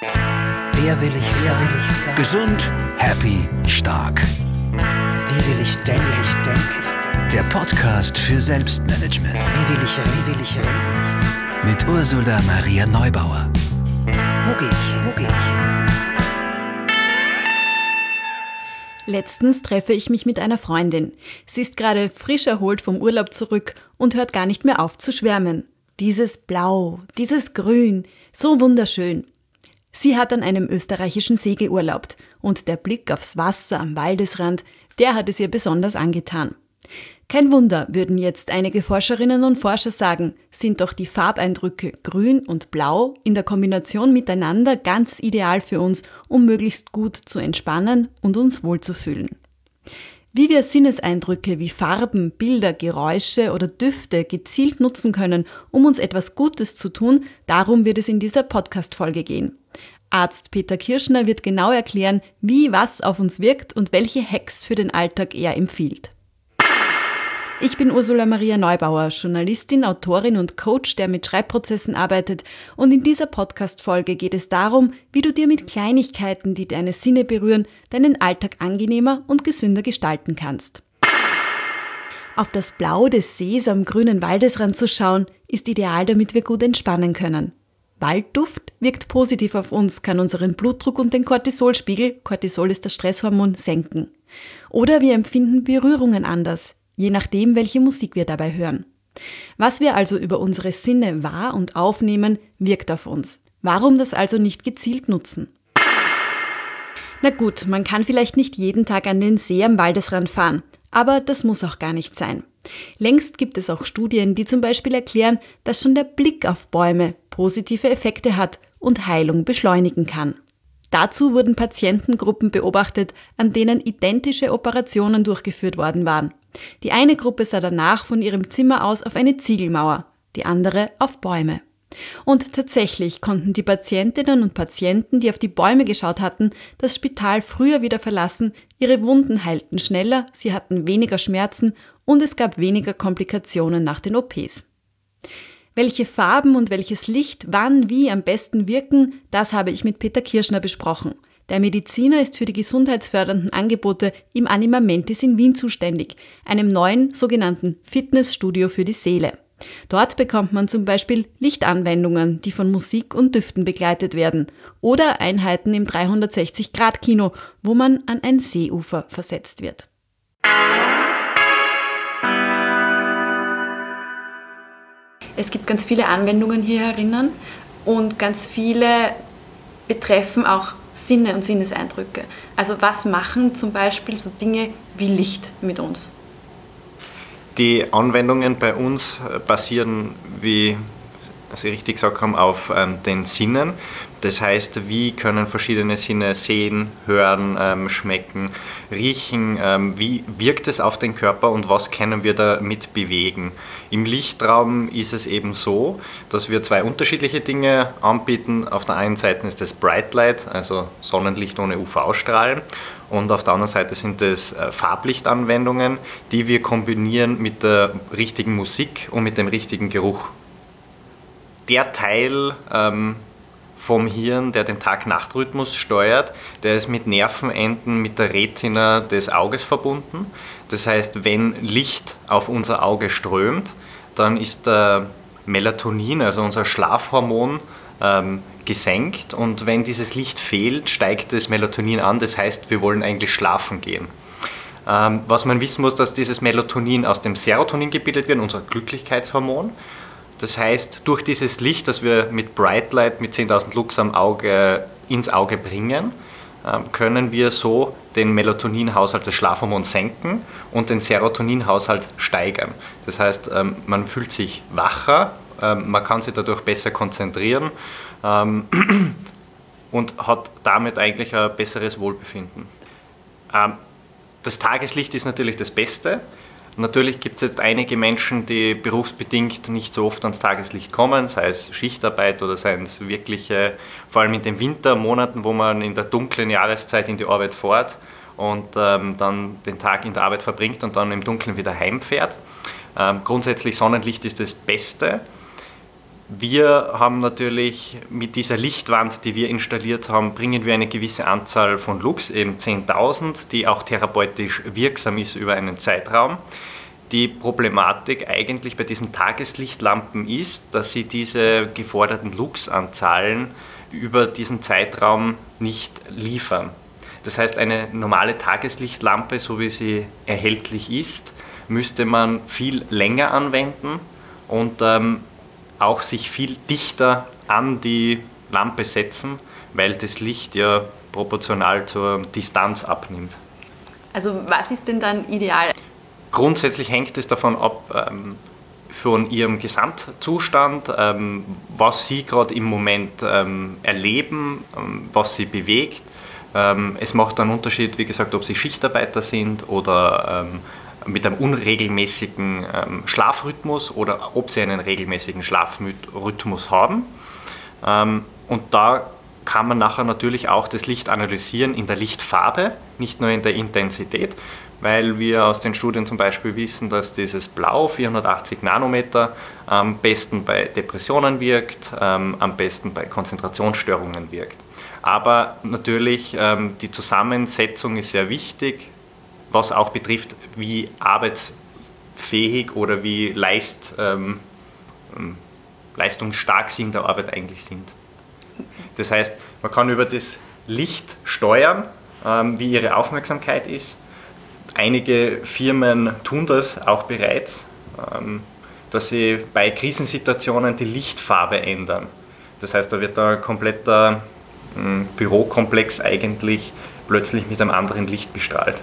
Wer will ich sein? Will ich sein? Gesund, happy, stark. Wie will ich denken? Will ich denken? Der Podcast für Selbstmanagement. Wie will ich reden? Wie will ich reden? Mit Ursula Maria Neubauer. Wo gehe ich? Wo gehe ich? Letztens treffe ich mich mit einer Freundin. Sie ist gerade frisch erholt vom Urlaub zurück und hört gar nicht mehr auf zu schwärmen. Dieses Blau, dieses Grün, so wunderschön. Sie hat an einem österreichischen See geurlaubt und der Blick aufs Wasser am Waldesrand, der hat es ihr besonders angetan. Kein Wunder, würden jetzt einige Forscherinnen und Forscher sagen, sind doch die Farbeindrücke grün und blau in der Kombination miteinander ganz ideal für uns, um möglichst gut zu entspannen und uns wohlzufühlen. Wie wir Sinneseindrücke wie Farben, Bilder, Geräusche oder Düfte gezielt nutzen können, um uns etwas Gutes zu tun, darum wird es in dieser Podcast-Folge gehen. Arzt Peter Kirschner wird genau erklären, wie was auf uns wirkt und welche Hacks für den Alltag er empfiehlt. Ich bin Ursula Maria Neubauer, Journalistin, Autorin und Coach, der mit Schreibprozessen arbeitet. Und in dieser Podcast-Folge geht es darum, wie du dir mit Kleinigkeiten, die deine Sinne berühren, deinen Alltag angenehmer und gesünder gestalten kannst. Auf das Blau des Sees am grünen Waldesrand zu schauen, ist ideal, damit wir gut entspannen können. Waldduft wirkt positiv auf uns, kann unseren Blutdruck und den Cortisolspiegel, Cortisol ist das Stresshormon, senken. Oder wir empfinden Berührungen anders je nachdem, welche Musik wir dabei hören. Was wir also über unsere Sinne wahr und aufnehmen, wirkt auf uns. Warum das also nicht gezielt nutzen? Na gut, man kann vielleicht nicht jeden Tag an den See am Waldesrand fahren, aber das muss auch gar nicht sein. Längst gibt es auch Studien, die zum Beispiel erklären, dass schon der Blick auf Bäume positive Effekte hat und Heilung beschleunigen kann. Dazu wurden Patientengruppen beobachtet, an denen identische Operationen durchgeführt worden waren. Die eine Gruppe sah danach von ihrem Zimmer aus auf eine Ziegelmauer, die andere auf Bäume. Und tatsächlich konnten die Patientinnen und Patienten, die auf die Bäume geschaut hatten, das Spital früher wieder verlassen, ihre Wunden heilten schneller, sie hatten weniger Schmerzen und es gab weniger Komplikationen nach den OPs. Welche Farben und welches Licht wann wie am besten wirken, das habe ich mit Peter Kirschner besprochen. Der Mediziner ist für die gesundheitsfördernden Angebote im Animamentis in Wien zuständig, einem neuen sogenannten Fitnessstudio für die Seele. Dort bekommt man zum Beispiel Lichtanwendungen, die von Musik und Düften begleitet werden, oder Einheiten im 360-Grad-Kino, wo man an ein Seeufer versetzt wird. Es gibt ganz viele Anwendungen hier herinnen und ganz viele betreffen auch Sinne und Sinneseindrücke. Also was machen zum Beispiel so Dinge wie Licht mit uns? Die Anwendungen bei uns basieren, wie Sie richtig gesagt haben, auf ähm, den Sinnen. Das heißt, wie können verschiedene Sinne sehen, hören, ähm, schmecken, riechen, ähm, wie wirkt es auf den Körper und was können wir damit bewegen. Im Lichtraum ist es eben so, dass wir zwei unterschiedliche Dinge anbieten. Auf der einen Seite ist das Bright Light, also Sonnenlicht ohne UV-Strahlen. Und auf der anderen Seite sind es äh, Farblichtanwendungen, die wir kombinieren mit der richtigen Musik und mit dem richtigen Geruch. Der Teil ähm, vom Hirn, der den Tag-Nacht-Rhythmus steuert, der ist mit Nervenenden mit der Retina des Auges verbunden. Das heißt, wenn Licht auf unser Auge strömt, dann ist der Melatonin, also unser Schlafhormon, ähm, gesenkt und wenn dieses Licht fehlt, steigt das Melatonin an. Das heißt, wir wollen eigentlich schlafen gehen. Ähm, was man wissen muss, dass dieses Melatonin aus dem Serotonin gebildet wird, unser Glücklichkeitshormon. Das heißt, durch dieses Licht, das wir mit Bright Light mit 10.000 Lux am Auge ins Auge bringen, ähm, können wir so den Melatoninhaushalt des Schlafhormons senken und den Serotoninhaushalt steigern. Das heißt, ähm, man fühlt sich wacher, ähm, man kann sich dadurch besser konzentrieren und hat damit eigentlich ein besseres Wohlbefinden. Das Tageslicht ist natürlich das Beste. Natürlich gibt es jetzt einige Menschen, die berufsbedingt nicht so oft ans Tageslicht kommen, sei es Schichtarbeit oder sei es wirkliche, vor allem in den Wintermonaten, wo man in der dunklen Jahreszeit in die Arbeit fährt und ähm, dann den Tag in der Arbeit verbringt und dann im Dunkeln wieder heimfährt. Ähm, grundsätzlich Sonnenlicht ist das Beste. Wir haben natürlich mit dieser Lichtwand, die wir installiert haben, bringen wir eine gewisse Anzahl von Lux, eben 10.000, die auch therapeutisch wirksam ist über einen Zeitraum. Die Problematik eigentlich bei diesen Tageslichtlampen ist, dass sie diese geforderten Luxanzahlen über diesen Zeitraum nicht liefern. Das heißt, eine normale Tageslichtlampe, so wie sie erhältlich ist, müsste man viel länger anwenden und ähm, auch sich viel dichter an die Lampe setzen, weil das Licht ja proportional zur Distanz abnimmt. Also was ist denn dann ideal? Grundsätzlich hängt es davon ab, ähm, von ihrem Gesamtzustand, ähm, was sie gerade im Moment ähm, erleben, ähm, was sie bewegt. Ähm, es macht einen Unterschied, wie gesagt, ob sie Schichtarbeiter sind oder ähm, mit einem unregelmäßigen ähm, Schlafrhythmus oder ob sie einen regelmäßigen Schlafrhythmus haben. Ähm, und da kann man nachher natürlich auch das Licht analysieren in der Lichtfarbe, nicht nur in der Intensität, weil wir aus den Studien zum Beispiel wissen, dass dieses Blau 480 Nanometer am besten bei Depressionen wirkt, ähm, am besten bei Konzentrationsstörungen wirkt. Aber natürlich ähm, die Zusammensetzung ist sehr wichtig was auch betrifft, wie arbeitsfähig oder wie leist, ähm, ähm, leistungsstark sie in der Arbeit eigentlich sind. Das heißt, man kann über das Licht steuern, ähm, wie ihre Aufmerksamkeit ist. Einige Firmen tun das auch bereits, ähm, dass sie bei Krisensituationen die Lichtfarbe ändern. Das heißt, da wird ein kompletter ähm, Bürokomplex eigentlich plötzlich mit einem anderen Licht bestrahlt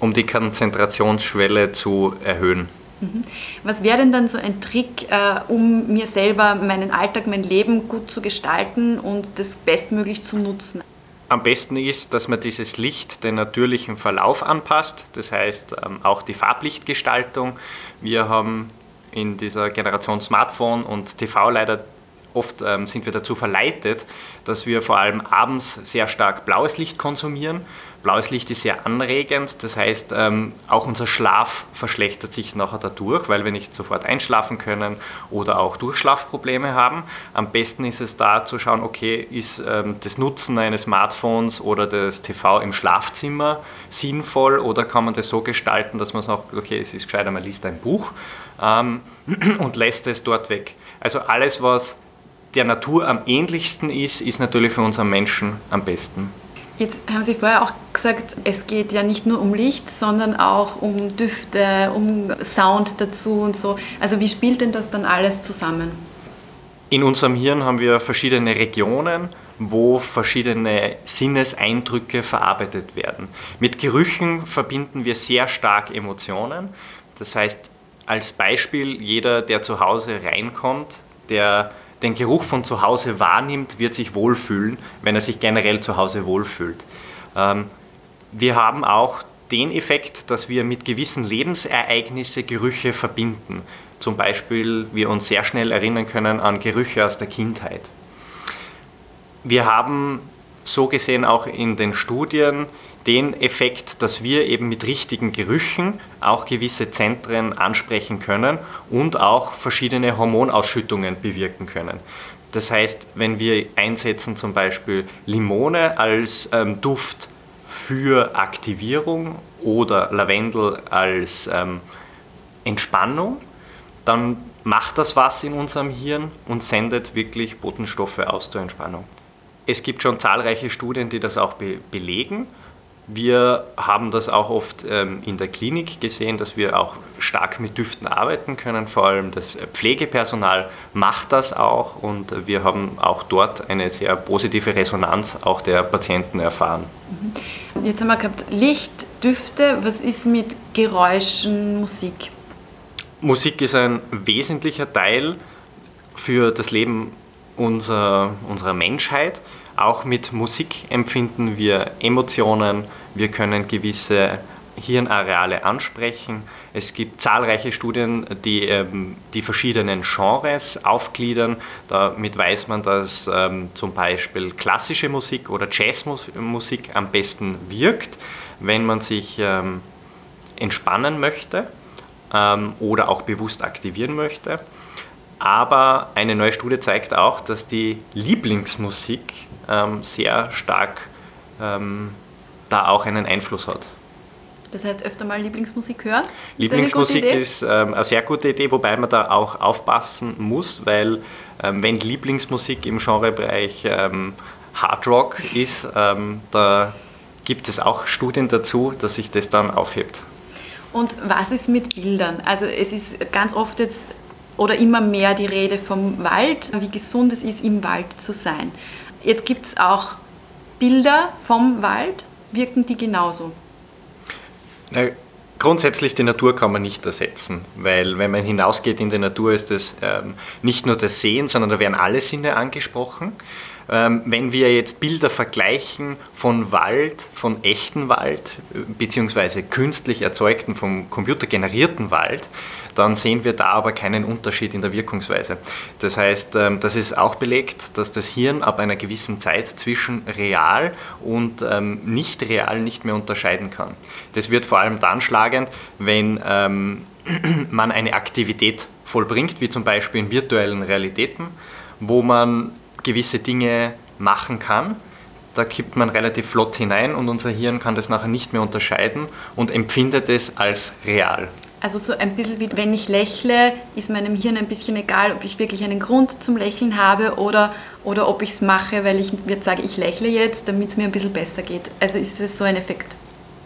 um die Konzentrationsschwelle zu erhöhen. Mhm. Was wäre denn dann so ein Trick, äh, um mir selber meinen Alltag, mein Leben gut zu gestalten und das bestmöglich zu nutzen? Am besten ist, dass man dieses Licht den natürlichen Verlauf anpasst, das heißt ähm, auch die Farblichtgestaltung. Wir haben in dieser Generation Smartphone und TV leider oft ähm, sind wir dazu verleitet, dass wir vor allem abends sehr stark blaues Licht konsumieren Blaues Licht ist sehr anregend, das heißt, ähm, auch unser Schlaf verschlechtert sich nachher dadurch, weil wir nicht sofort einschlafen können oder auch Durchschlafprobleme haben. Am besten ist es da zu schauen, okay, ist ähm, das Nutzen eines Smartphones oder des TV im Schlafzimmer sinnvoll oder kann man das so gestalten, dass man sagt, okay, es ist gescheiter, man liest ein Buch ähm, und lässt es dort weg. Also alles, was der Natur am ähnlichsten ist, ist natürlich für unseren Menschen am besten. Jetzt haben Sie vorher auch gesagt, es geht ja nicht nur um Licht, sondern auch um Düfte, um Sound dazu und so. Also wie spielt denn das dann alles zusammen? In unserem Hirn haben wir verschiedene Regionen, wo verschiedene Sinneseindrücke verarbeitet werden. Mit Gerüchen verbinden wir sehr stark Emotionen. Das heißt, als Beispiel, jeder, der zu Hause reinkommt, der den Geruch von zu Hause wahrnimmt, wird sich wohlfühlen, wenn er sich generell zu Hause wohlfühlt. Ähm, wir haben auch den Effekt, dass wir mit gewissen Lebensereignissen Gerüche verbinden. Zum Beispiel wir uns sehr schnell erinnern können an Gerüche aus der Kindheit. Wir haben so gesehen auch in den Studien den Effekt, dass wir eben mit richtigen Gerüchen auch gewisse Zentren ansprechen können und auch verschiedene Hormonausschüttungen bewirken können. Das heißt, wenn wir einsetzen zum Beispiel Limone als ähm, Duft für Aktivierung oder Lavendel als ähm, Entspannung, dann macht das was in unserem Hirn und sendet wirklich Botenstoffe aus zur Entspannung. Es gibt schon zahlreiche Studien, die das auch be belegen wir haben das auch oft ähm, in der Klinik gesehen, dass wir auch stark mit Düften arbeiten können. Vor allem das Pflegepersonal macht das auch und wir haben auch dort eine sehr positive Resonanz auch der Patienten erfahren. Mhm. Jetzt haben wir gehabt Licht, Düfte. Was ist mit Geräuschen, Musik? Musik ist ein wesentlicher Teil für das Leben unserer, unserer Menschheit. Auch mit Musik empfinden wir Emotionen, wir können gewisse Hirnareale ansprechen. Es gibt zahlreiche Studien, die ähm, die verschiedenen Genres aufgliedern. Damit weiß man, dass ähm, zum Beispiel klassische Musik oder Jazzmusik am besten wirkt, wenn man sich ähm, entspannen möchte ähm, oder auch bewusst aktivieren möchte. Aber eine neue Studie zeigt auch, dass die Lieblingsmusik ähm, sehr stark ähm, da auch einen Einfluss hat. Das heißt, öfter mal Lieblingsmusik hören? Lieblingsmusik ist ähm, eine sehr gute Idee, wobei man da auch aufpassen muss, weil ähm, wenn Lieblingsmusik im Genrebereich ähm, Hard Rock ist, ähm, da gibt es auch Studien dazu, dass sich das dann aufhebt. Und was ist mit Bildern? Also es ist ganz oft jetzt oder immer mehr die Rede vom Wald, wie gesund es ist, im Wald zu sein. Jetzt gibt es auch Bilder vom Wald, wirken die genauso? Na, grundsätzlich die Natur kann man nicht ersetzen, weil wenn man hinausgeht in die Natur, ist es ähm, nicht nur das Sehen, sondern da werden alle Sinne angesprochen. Ähm, wenn wir jetzt Bilder vergleichen von Wald, von echten Wald, beziehungsweise künstlich erzeugten, vom Computer generierten Wald, dann sehen wir da aber keinen Unterschied in der Wirkungsweise. Das heißt, ähm, das ist auch belegt, dass das Hirn ab einer gewissen Zeit zwischen real und ähm, nicht real nicht mehr unterscheiden kann. Das wird vor allem dann schlagend, wenn man eine Aktivität vollbringt, wie zum Beispiel in virtuellen Realitäten, wo man gewisse Dinge machen kann. Da kippt man relativ flott hinein und unser Hirn kann das nachher nicht mehr unterscheiden und empfindet es als real. Also so ein bisschen wie wenn ich lächle, ist meinem Hirn ein bisschen egal, ob ich wirklich einen Grund zum Lächeln habe oder, oder ob ich es mache, weil ich jetzt sage, ich lächle jetzt, damit es mir ein bisschen besser geht. Also ist es so ein Effekt.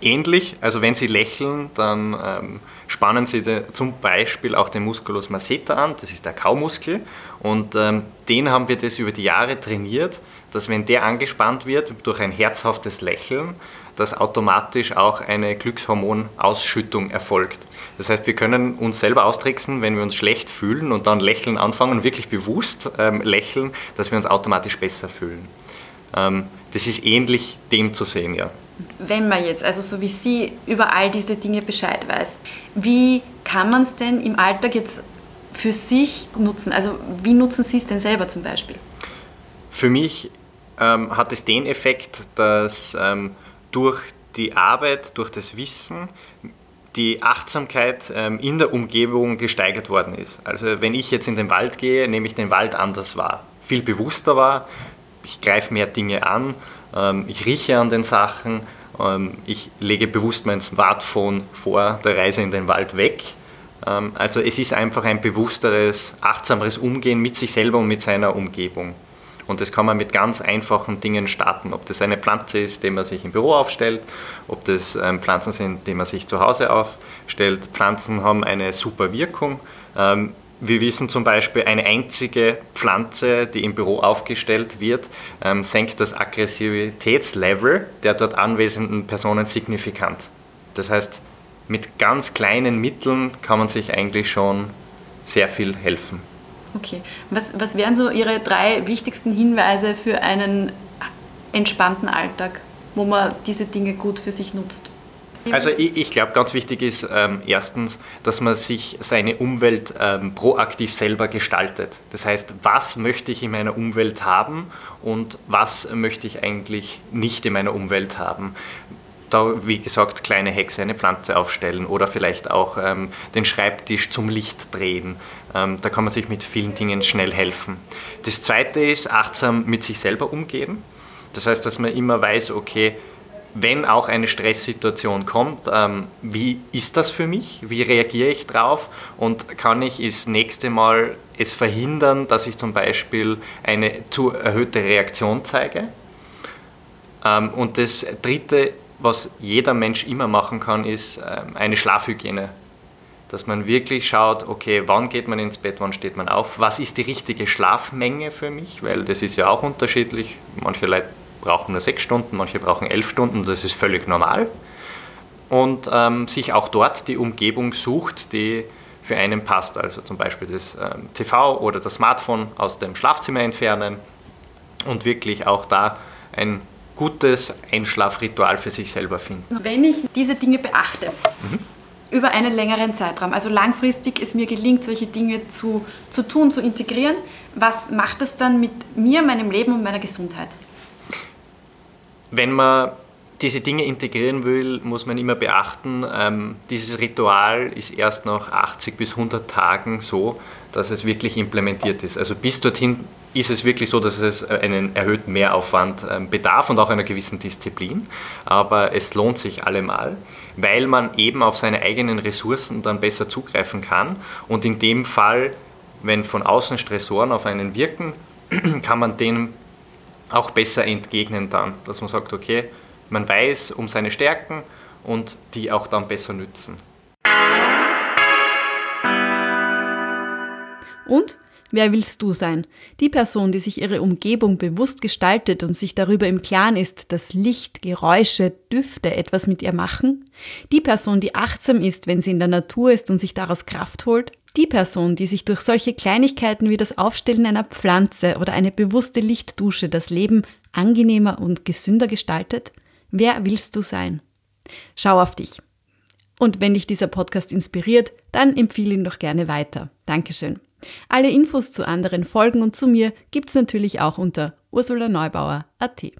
Ähnlich, also wenn Sie lächeln, dann ähm, spannen Sie de, zum Beispiel auch den Musculus masseter an, das ist der Kaumuskel, und ähm, den haben wir das über die Jahre trainiert, dass wenn der angespannt wird durch ein herzhaftes Lächeln, dass automatisch auch eine Glückshormonausschüttung erfolgt. Das heißt, wir können uns selber austricksen, wenn wir uns schlecht fühlen und dann lächeln anfangen, wirklich bewusst ähm, lächeln, dass wir uns automatisch besser fühlen. Das ist ähnlich dem zu sehen, ja. Wenn man jetzt, also so wie Sie, über all diese Dinge Bescheid weiß, wie kann man es denn im Alltag jetzt für sich nutzen? Also wie nutzen Sie es denn selber zum Beispiel? Für mich ähm, hat es den Effekt, dass ähm, durch die Arbeit, durch das Wissen die Achtsamkeit ähm, in der Umgebung gesteigert worden ist. Also wenn ich jetzt in den Wald gehe, nehme ich den Wald anders wahr, viel bewusster wahr, ich greife mehr Dinge an, ähm, ich rieche an den Sachen, ähm, ich lege bewusst mein Smartphone vor der Reise in den Wald weg. Also es ist einfach ein bewussteres, achtsameres Umgehen mit sich selber und mit seiner Umgebung. Und das kann man mit ganz einfachen Dingen starten. Ob das eine Pflanze ist, die man sich im Büro aufstellt, ob das ähm, Pflanzen sind, die man sich zu Hause aufstellt. Pflanzen haben eine super Wirkung. Wir wissen zum Beispiel, eine einzige Pflanze, die im Büro aufgestellt wird, ähm, senkt das Aggressivitätslevel der dort anwesenden Personen signifikant. Das heißt, mit ganz kleinen Mitteln kann man sich eigentlich schon sehr viel helfen. Okay. Was, was wären so Ihre drei wichtigsten Hinweise für einen entspannten Alltag, wo man diese Dinge gut für sich nutzt? Also ich, ich glaube, ganz wichtig ist ähm, erstens, dass man sich seine Umwelt ähm, proaktiv selber gestaltet. Das heißt, was möchte ich in meiner Umwelt haben und was möchte ich eigentlich nicht in meiner Umwelt haben da, wie gesagt, kleine Hexe, eine Pflanze aufstellen oder vielleicht auch ähm, den Schreibtisch zum Licht drehen. Ähm, da kann man sich mit vielen Dingen schnell helfen. Das zweite ist achtsam mit sich selber umgehen. Das heißt, dass man immer weiß, okay, wenn auch eine Stresssituation kommt, ähm, wie ist das für mich? Wie reagiere ich drauf? Und kann ich das nächste Mal es verhindern, dass ich zum Beispiel eine zu erhöhte Reaktion zeige? Ähm, und das dritte was jeder Mensch immer machen kann, ist ähm, eine Schlafhygiene. Dass man wirklich schaut, okay, wann geht man ins Bett, wann steht man auf, was ist die richtige Schlafmenge für mich, weil das ist ja auch unterschiedlich. Manche Leute brauchen nur sechs Stunden, manche brauchen elf Stunden, das ist völlig normal. Und ähm, sich auch dort die Umgebung sucht, die für einen passt. Also zum Beispiel das ähm, TV oder das Smartphone aus dem Schlafzimmer entfernen und wirklich auch da ein gutes Einschlafritual für sich selber finden. Wenn ich diese Dinge beachte, mhm. über einen längeren Zeitraum, also langfristig es mir gelingt, solche Dinge zu, zu tun, zu integrieren, was macht das dann mit mir, meinem Leben und meiner Gesundheit? Wenn man diese Dinge integrieren will, muss man immer beachten, ähm, dieses Ritual ist erst nach 80 bis 100 Tagen so, dass es wirklich implementiert ist. Also bis dorthin ist es wirklich so, dass es einen erhöhten Mehraufwand ähm, bedarf und auch einer gewissen Disziplin. Aber es lohnt sich allemal, weil man eben auf seine eigenen Ressourcen dann besser zugreifen kann. Und in dem Fall, wenn von außen Stressoren auf einen wirken, kann man denen auch besser entgegnen dann, dass man sagt, okay, man weiß um seine Stärken und die auch dann besser nützen. Und wer willst du sein? Die Person, die sich ihre Umgebung bewusst gestaltet und sich darüber im Klaren ist, dass Licht, Geräusche, Düfte etwas mit ihr machen? Die Person, die achtsam ist, wenn sie in der Natur ist und sich daraus Kraft holt? Die Person, die sich durch solche Kleinigkeiten wie das Aufstellen einer Pflanze oder eine bewusste Lichtdusche das Leben angenehmer und gesünder gestaltet? Wer willst du sein? Schau auf dich. Und wenn dich dieser Podcast inspiriert, dann empfehle ihn doch gerne weiter. Dankeschön. Alle Infos zu anderen Folgen und zu mir gibt's natürlich auch unter ursulaneubauer.at.